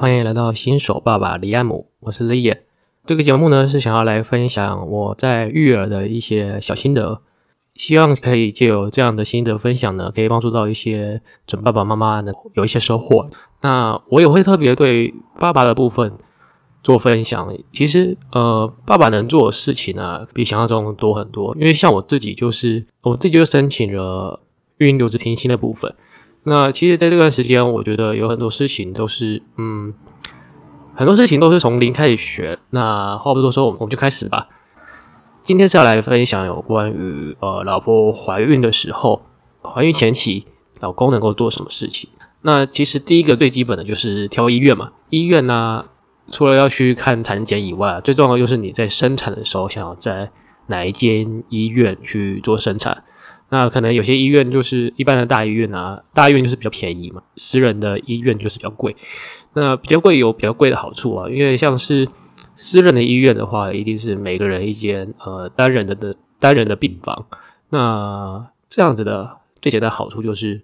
欢迎来到新手爸爸李安姆，我是李野。这个节目呢是想要来分享我在育儿的一些小心得，希望可以借由这样的心得分享呢，可以帮助到一些准爸爸妈妈能有一些收获。那我也会特别对爸爸的部分做分享。其实呃，爸爸能做的事情呢，比想象中多很多。因为像我自己就是我自己就申请了孕留职停薪的部分。那其实，在这段时间，我觉得有很多事情都是，嗯，很多事情都是从零开始学。那话不多说，我们就开始吧。今天是要来分享有关于呃，老婆怀孕的时候，怀孕前期老公能够做什么事情。那其实第一个最基本的就是挑医院嘛。医院呢，除了要去看产检以外，最重要的就是你在生产的时候，想要在哪一间医院去做生产。那可能有些医院就是一般的大医院啊，大医院就是比较便宜嘛，私人的医院就是比较贵。那比较贵有比较贵的好处啊，因为像是私人的医院的话，一定是每个人一间呃单人的的单人的病房。那这样子的最简单好处就是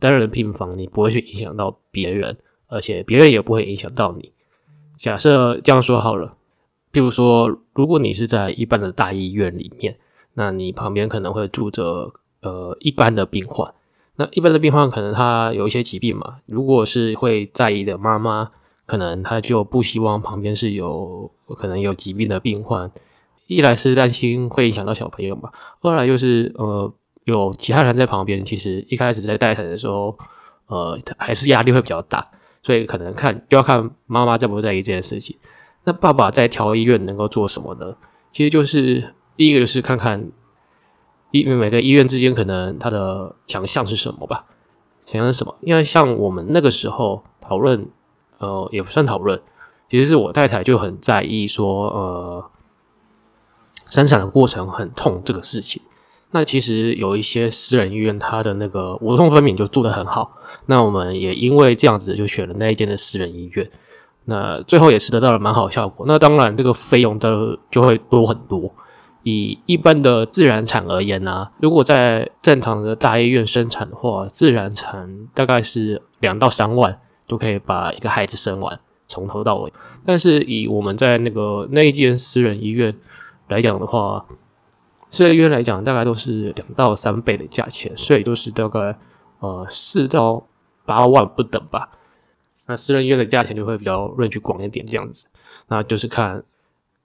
单人病房你不会去影响到别人，而且别人也不会影响到你。假设这样说好了，譬如说，如果你是在一般的大医院里面，那你旁边可能会住着。呃，一般的病患，那一般的病患可能他有一些疾病嘛。如果是会在意的妈妈，可能他就不希望旁边是有可能有疾病的病患。一来是担心会影响到小朋友嘛，二来就是呃有其他人在旁边，其实一开始在待产的时候，呃还是压力会比较大，所以可能看就要看妈妈在不在意这件事情。那爸爸在调医院能够做什么呢？其实就是第一个就是看看。因为每个医院之间可能它的强项是什么吧？强项是什么？因为像我们那个时候讨论，呃，也不算讨论，其实是我太太就很在意说，呃，生产的过程很痛这个事情。那其实有一些私人医院，它的那个无痛分娩就做得很好。那我们也因为这样子就选了那一间的私人医院。那最后也是得到了蛮好的效果。那当然，这个费用的就会多很多。以一般的自然产而言呢，如果在正常的大医院生产的话，自然产大概是两到三万就可以把一个孩子生完，从头到尾。但是以我们在那个那一间私人医院来讲的话，私人医院来讲大概都是两到三倍的价钱，所以都是大概呃四到八万不等吧。那私人医院的价钱就会比较润去广一点，这样子，那就是看。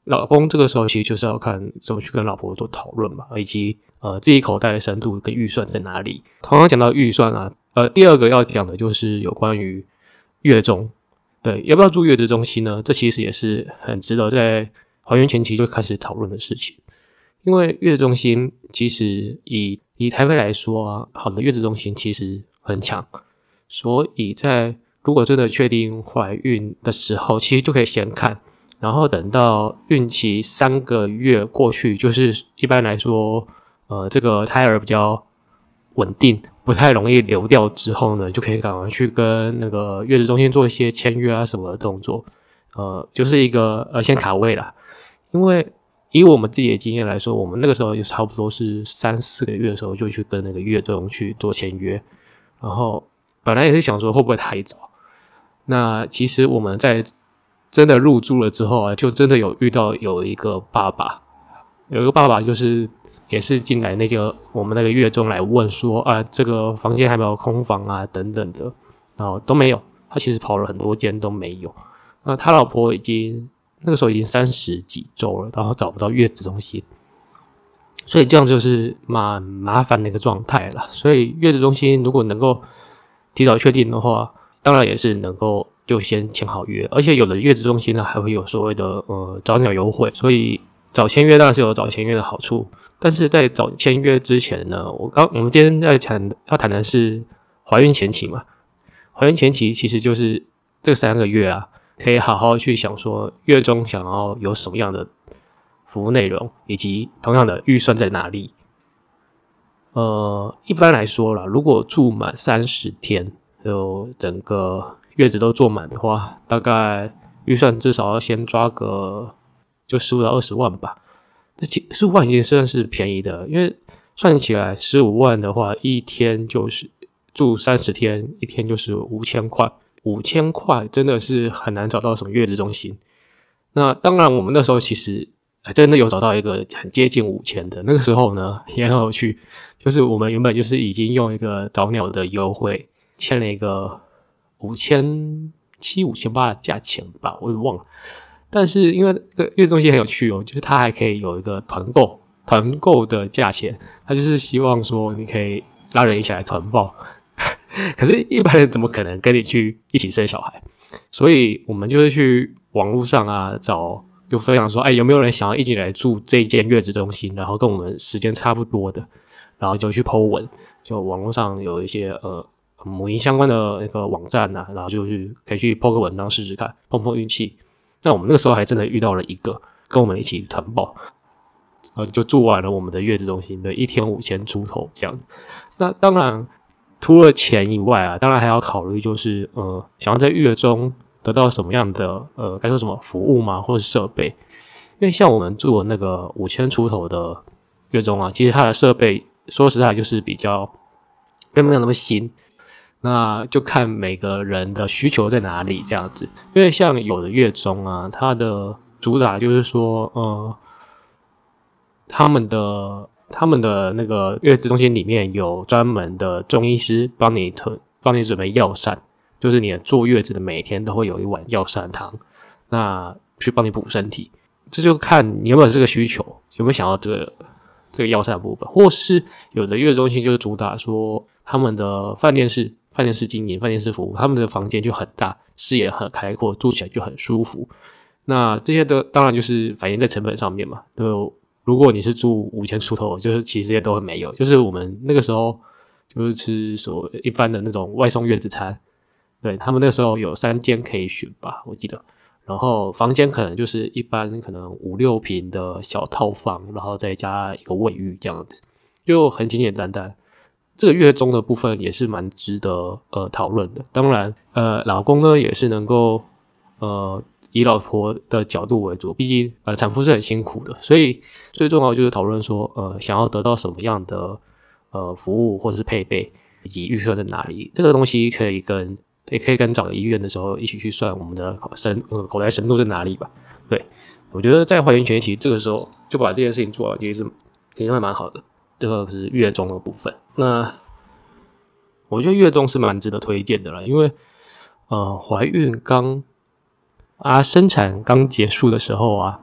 老公这个时候其实就是要看怎么去跟老婆做讨论嘛，以及呃自己口袋的深度跟预算在哪里。同样讲到预算啊，呃，第二个要讲的就是有关于月中，对，要不要住月子中心呢？这其实也是很值得在怀孕前期就开始讨论的事情。因为月子中心其实以以台北来说啊，好的月子中心其实很强，所以在如果真的确定怀孕的时候，其实就可以先看。然后等到孕期三个月过去，就是一般来说，呃，这个胎儿比较稳定，不太容易流掉之后呢，就可以赶快去跟那个月子中心做一些签约啊什么的动作，呃，就是一个呃先卡位啦。因为以我们自己的经验来说，我们那个时候就差不多是三四个月的时候就去跟那个月中去做签约，然后本来也是想说会不会太早，那其实我们在。真的入住了之后啊，就真的有遇到有一个爸爸，有一个爸爸就是也是进来那个我们那个月中来问说啊，这个房间还没有空房啊等等的，然后都没有。他其实跑了很多间都没有。那他老婆已经那个时候已经三十几周了，然后找不到月子中心，所以这样就是蛮麻烦的一个状态了。所以月子中心如果能够提早确定的话，当然也是能够。就先签好约，而且有的月子中心呢还会有所谓的呃早鸟优惠，所以早签约当然是有早签约的好处。但是在早签约之前呢，我刚我们今天在谈要谈的是怀孕前期嘛，怀孕前期其实就是这三个月啊，可以好好去想说月中想要有什么样的服务内容，以及同样的预算在哪里。呃，一般来说了，如果住满三十天，就整个。月子都坐满的话，大概预算至少要先抓个就十五到二十万吧。这十五万已经算是便宜的，因为算起来十五万的话，一天就是住三十天，一天就是五千块。五千块真的是很难找到什么月子中心。那当然，我们那时候其实真的有找到一个很接近五千的。那个时候呢，也很有趣，就是我们原本就是已经用一个早鸟的优惠签了一个五千七、五千八的价钱吧，我也忘了。但是因为这个月子中心很有趣哦，就是它还可以有一个团购，团购的价钱，它就是希望说你可以拉人一起来团报。可是，一般人怎么可能跟你去一起生小孩？所以我们就是去网络上啊找，就分享说，哎，有没有人想要一起来住这一间月子中心？然后跟我们时间差不多的，然后就去 Po 文，就网络上有一些呃母婴相关的那个网站呐，然后就去可以去 Po 个文章试试看，碰碰运气。那我们那个时候还真的遇到了一个跟我们一起团报，呃，就住完了我们的月子中心的一天五千出头这样。那当然。除了钱以外啊，当然还要考虑，就是呃，想要在月中得到什么样的呃，该说什么服务嘛，或者设备。因为像我们住的那个五千出头的月中啊，其实它的设备说实在就是比较并没有那么新。那就看每个人的需求在哪里这样子。因为像有的月中啊，它的主打就是说，呃，他们的。他们的那个月子中心里面有专门的中医师帮你推，帮你准备药膳，就是你坐月子的每天都会有一碗药膳汤，那去帮你补身体。这就看你有没有这个需求，有没有想要这个这个药膳部分，或是有的月子中心就是主打说他们的饭店是饭店式经营，饭店式服务，他们的房间就很大，视野很开阔，住起来就很舒服。那这些都当然就是反映在成本上面嘛，就。如果你是住五千出头，就是其实也都会没有。就是我们那个时候就是吃所一般的那种外送月子餐，对他们那时候有三间可以选吧，我记得。然后房间可能就是一般可能五六平的小套房，然后再加一个卫浴这样子，就很简简单单。这个月中的部分也是蛮值得呃讨论的。当然，呃，老公呢也是能够呃。以老婆的角度为主，毕竟呃产妇是很辛苦的，所以最重要就是讨论说，呃想要得到什么样的呃服务或者是配备，以及预算在哪里，这个东西可以跟也可以跟找医院的时候一起去算我们的深呃口袋深度在哪里吧。对我觉得在怀孕前期这个时候就把这件事情做好，其实是其实会蛮好的。这个是月中的部分，那我觉得月中是蛮值得推荐的了，因为呃怀孕刚。啊，生产刚结束的时候啊，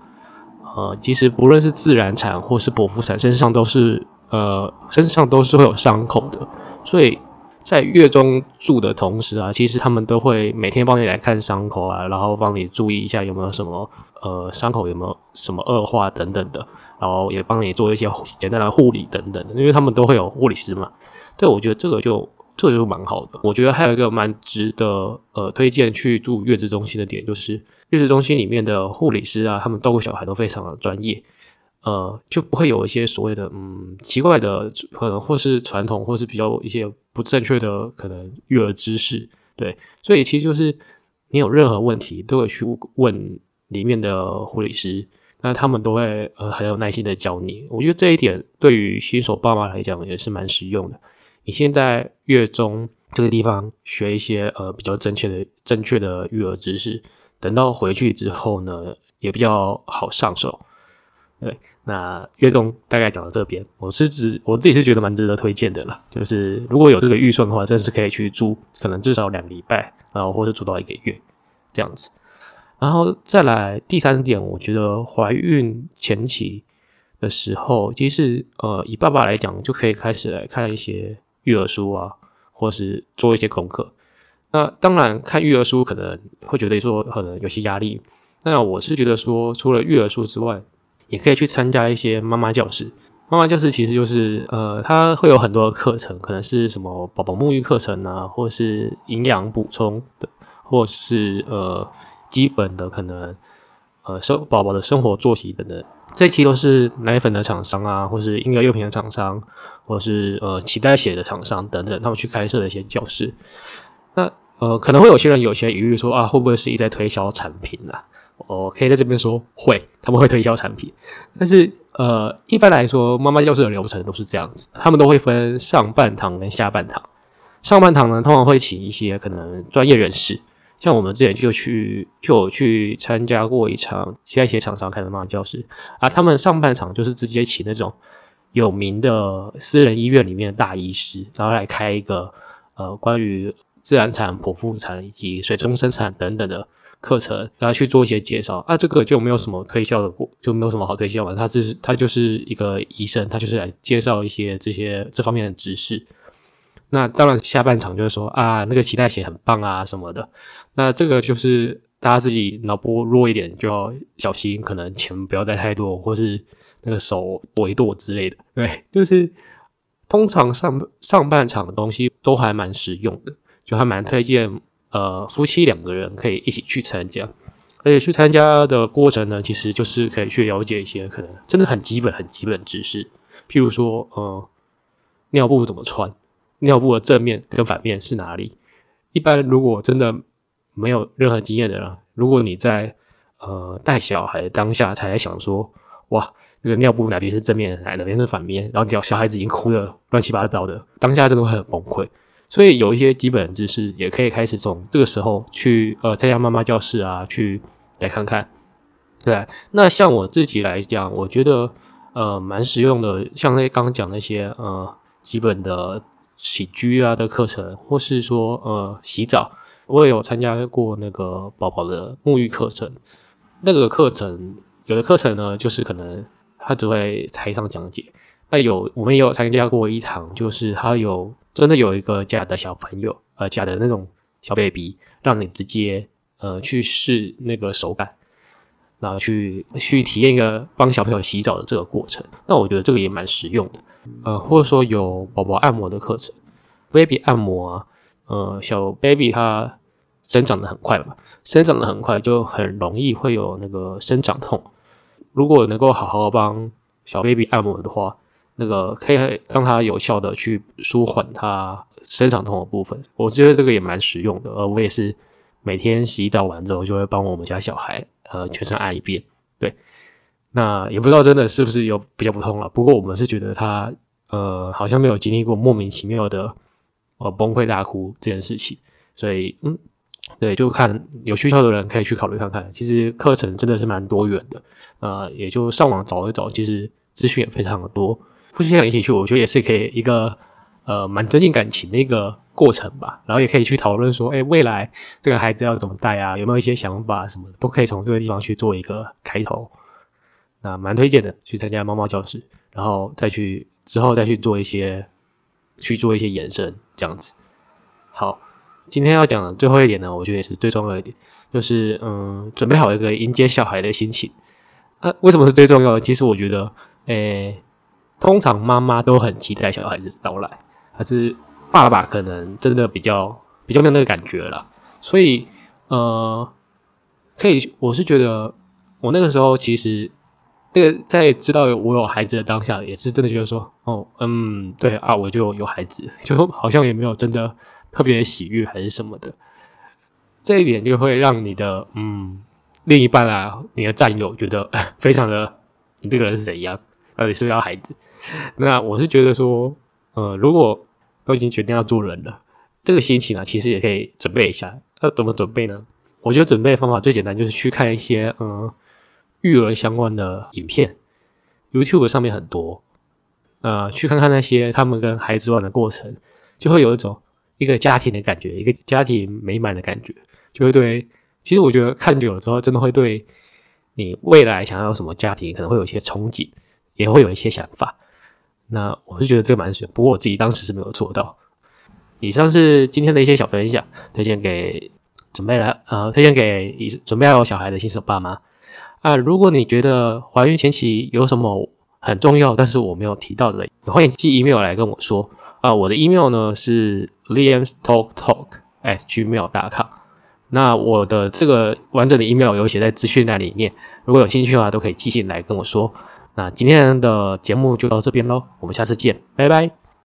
呃，其实不论是自然产或是剖腹产，身上都是呃，身上都是会有伤口的。所以在月中住的同时啊，其实他们都会每天帮你来看伤口啊，然后帮你注意一下有没有什么呃伤口有没有什么恶化等等的，然后也帮你做一些简单的护理等等的，因为他们都会有护理师嘛。对，我觉得这个就。这个就蛮好的，我觉得还有一个蛮值得呃推荐去住月子中心的点，就是月子中心里面的护理师啊，他们照顾小孩都非常的专业，呃，就不会有一些所谓的嗯奇怪的可能或是传统或是比较一些不正确的可能育儿知识，对，所以其实就是你有任何问题都会去问里面的护理师，那他们都会呃很有耐心的教你，我觉得这一点对于新手爸妈来讲也是蛮实用的。你现在月中这个地方学一些呃比较正确的正确的育儿知识，等到回去之后呢，也比较好上手。对，那月中大概讲到这边，我是指我自己是觉得蛮值得推荐的了。就是如果有这个预算的话，真是可以去住，可能至少两个礼拜，然后或者住到一个月这样子。然后再来第三点，我觉得怀孕前期的时候，其实呃以爸爸来讲，就可以开始来看一些。育儿书啊，或是做一些功课。那当然看育儿书可能会觉得说可能有些压力。那我是觉得说，除了育儿书之外，也可以去参加一些妈妈教室。妈妈教室其实就是呃，它会有很多的课程，可能是什么宝宝沐浴课程啊，或是营养补充的，或是呃基本的可能呃生宝宝的生活作息等等。这期都是奶粉的厂商啊，或是婴儿用品的厂商，或是呃脐带血的厂商等等，他们去开设的一些教室。那呃，可能会有些人有些疑虑说啊，会不会是一在推销产品呢？我可以在这边说会，他们会推销产品。但是呃，一般来说，妈妈教室的流程都是这样子，他们都会分上半堂跟下半堂。上半堂呢，通常会请一些可能专业人士，像我们之前就去就有去参加过一场其他一些厂商开的妈妈教室啊，他们上半场就是直接请那种有名的私人医院里面的大医师，然后来开一个呃关于自然产、剖腹产以及水中生产等等的课程，然后去做一些介绍啊，这个就没有什么推销的过，就没有什么好推销嘛，他只是他就是一个医生，他就是来介绍一些这些这方面的知识。那当然，下半场就是说啊，那个脐带血很棒啊什么的。那这个就是大家自己脑波弱一点就要小心，可能钱不要带太多，或是那个手跺一跺之类的。对，就是通常上上半场的东西都还蛮实用的，就还蛮推荐呃夫妻两个人可以一起去参加。而且去参加的过程呢，其实就是可以去了解一些可能真的很基本、很基本知识，譬如说呃尿布怎么穿。尿布的正面跟反面是哪里？一般如果真的没有任何经验的人，如果你在呃带小孩当下才在想说，哇，那个尿布哪边是正面，哪边是反面，然后小小孩子已经哭的乱七八糟的，当下真的会很崩溃。所以有一些基本知识也可以开始从这个时候去呃在家妈妈教室啊去来看看。对，那像我自己来讲，我觉得呃蛮实用的，像那刚刚讲那些呃基本的。起居啊的课程，或是说呃洗澡，我也有参加过那个宝宝的沐浴课程。那个课程有的课程呢，就是可能他只会台上讲解。那有我们也有参加过一堂，就是他有真的有一个假的小朋友，呃假的那种小 baby，让你直接呃去试那个手感，然后去去体验一个帮小朋友洗澡的这个过程。那我觉得这个也蛮实用的。呃，或者说有宝宝按摩的课程，baby 按摩啊，呃，小 baby 它生长的很快嘛，生长的很快就很容易会有那个生长痛。如果能够好好帮小 baby 按摩的话，那个可以让他有效的去舒缓他生长痛的部分。我觉得这个也蛮实用的。呃，我也是每天洗澡完之后就会帮我们家小孩呃全身按一遍，对。那也不知道真的是不是有比较不通了，不过我们是觉得他呃好像没有经历过莫名其妙的呃崩溃大哭这件事情，所以嗯对，就看有需求的人可以去考虑看看。其实课程真的是蛮多元的，呃，也就上网找一找，其实资讯也非常的多。夫妻俩一起去，我觉得也是可以一个呃蛮增进感情的一个过程吧。然后也可以去讨论说，哎，未来这个孩子要怎么带啊？有没有一些想法什么的，都可以从这个地方去做一个开头。那蛮推荐的，去参加猫猫教室，然后再去之后再去做一些去做一些延伸，这样子。好，今天要讲的最后一点呢，我觉得也是最重要一点，就是嗯，准备好一个迎接小孩的心情。啊，为什么是最重要的？其实我觉得，诶，通常妈妈都很期待小孩子到来，还是爸爸可能真的比较比较没有那个感觉了。所以，呃，可以，我是觉得我那个时候其实。那个在知道我有孩子的当下，也是真的觉得说，哦，嗯，对啊，我就有孩子，就好像也没有真的特别喜悦还是什么的。这一点就会让你的嗯另一半啊，你的战友觉得 非常的，你这个人是怎样？到底是不是要孩子？那我是觉得说，呃，如果都已经决定要做人了，这个心情呢，其实也可以准备一下。那怎么准备呢？我觉得准备的方法最简单，就是去看一些嗯。育儿相关的影片，YouTube 上面很多，呃，去看看那些他们跟孩子玩的过程，就会有一种一个家庭的感觉，一个家庭美满的感觉，就会对。其实我觉得看久了之后，真的会对你未来想要什么家庭，可能会有一些憧憬，也会有一些想法。那我是觉得这个蛮水，不过我自己当时是没有做到。以上是今天的一些小分享，推荐给准备来呃，推荐给已准备要有小孩的新手爸妈。啊，如果你觉得怀孕前期有什么很重要，但是我没有提到的，欢迎寄 email 来跟我说。啊，我的 email 呢是 liamstalktalk at gmail.com。那我的这个完整的 email 有写在资讯栏里面，如果有兴趣的话，都可以寄信来跟我说。那今天的节目就到这边喽，我们下次见，拜拜。